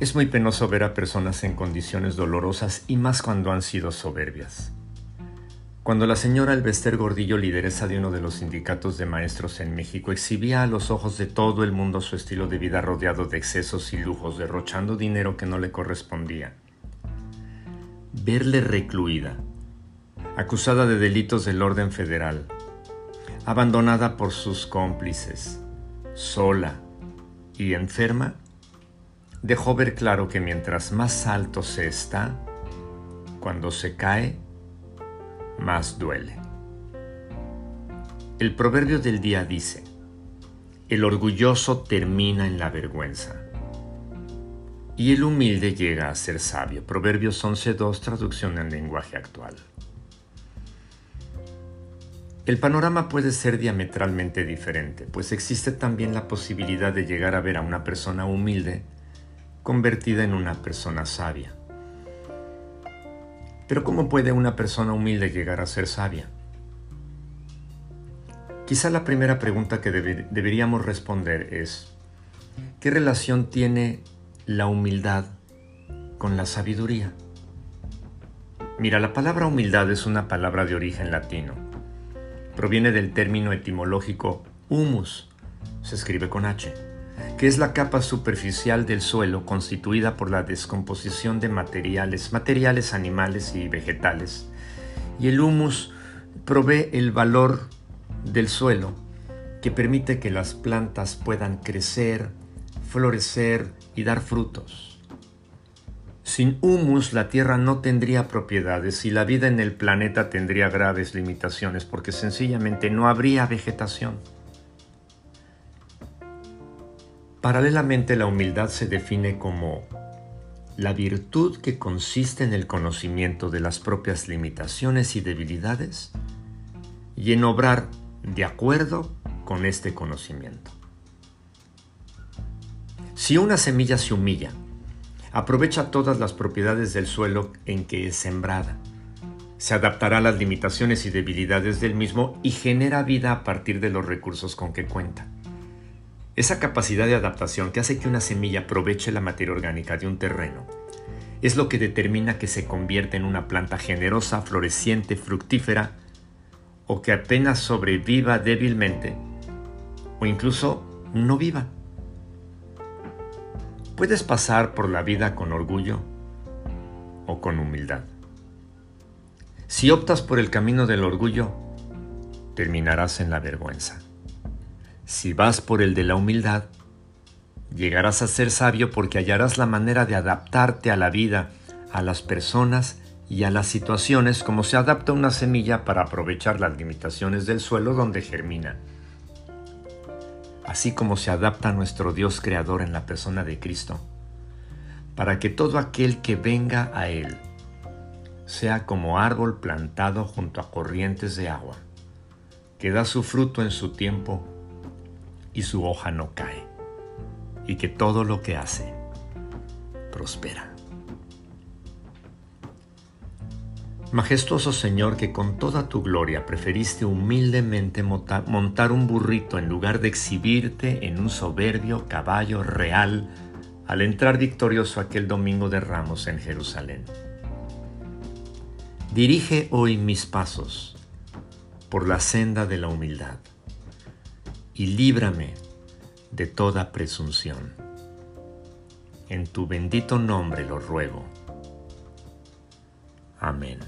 Es muy penoso ver a personas en condiciones dolorosas y más cuando han sido soberbias. Cuando la señora Elvester Gordillo, lideresa de uno de los sindicatos de maestros en México, exhibía a los ojos de todo el mundo su estilo de vida rodeado de excesos y lujos, derrochando dinero que no le correspondía. Verle recluida, acusada de delitos del orden federal, abandonada por sus cómplices, sola y enferma, dejó ver claro que mientras más alto se está, cuando se cae, más duele. El proverbio del día dice, el orgulloso termina en la vergüenza y el humilde llega a ser sabio. Proverbios 11.2, traducción en lenguaje actual. El panorama puede ser diametralmente diferente, pues existe también la posibilidad de llegar a ver a una persona humilde convertida en una persona sabia. Pero ¿cómo puede una persona humilde llegar a ser sabia? Quizá la primera pregunta que deberíamos responder es, ¿qué relación tiene la humildad con la sabiduría? Mira, la palabra humildad es una palabra de origen latino. Proviene del término etimológico humus, se escribe con H es la capa superficial del suelo constituida por la descomposición de materiales, materiales animales y vegetales. Y el humus provee el valor del suelo que permite que las plantas puedan crecer, florecer y dar frutos. Sin humus la tierra no tendría propiedades y la vida en el planeta tendría graves limitaciones porque sencillamente no habría vegetación. Paralelamente, la humildad se define como la virtud que consiste en el conocimiento de las propias limitaciones y debilidades y en obrar de acuerdo con este conocimiento. Si una semilla se humilla, aprovecha todas las propiedades del suelo en que es sembrada, se adaptará a las limitaciones y debilidades del mismo y genera vida a partir de los recursos con que cuenta. Esa capacidad de adaptación que hace que una semilla aproveche la materia orgánica de un terreno es lo que determina que se convierta en una planta generosa, floreciente, fructífera o que apenas sobreviva débilmente o incluso no viva. Puedes pasar por la vida con orgullo o con humildad. Si optas por el camino del orgullo, terminarás en la vergüenza. Si vas por el de la humildad, llegarás a ser sabio porque hallarás la manera de adaptarte a la vida, a las personas y a las situaciones como se adapta una semilla para aprovechar las limitaciones del suelo donde germina. Así como se adapta nuestro Dios creador en la persona de Cristo, para que todo aquel que venga a Él sea como árbol plantado junto a corrientes de agua, que da su fruto en su tiempo y su hoja no cae, y que todo lo que hace prospera. Majestuoso Señor, que con toda tu gloria preferiste humildemente montar un burrito en lugar de exhibirte en un soberbio caballo real al entrar victorioso aquel domingo de ramos en Jerusalén. Dirige hoy mis pasos por la senda de la humildad y líbrame de toda presunción. En tu bendito nombre lo ruego. Amén.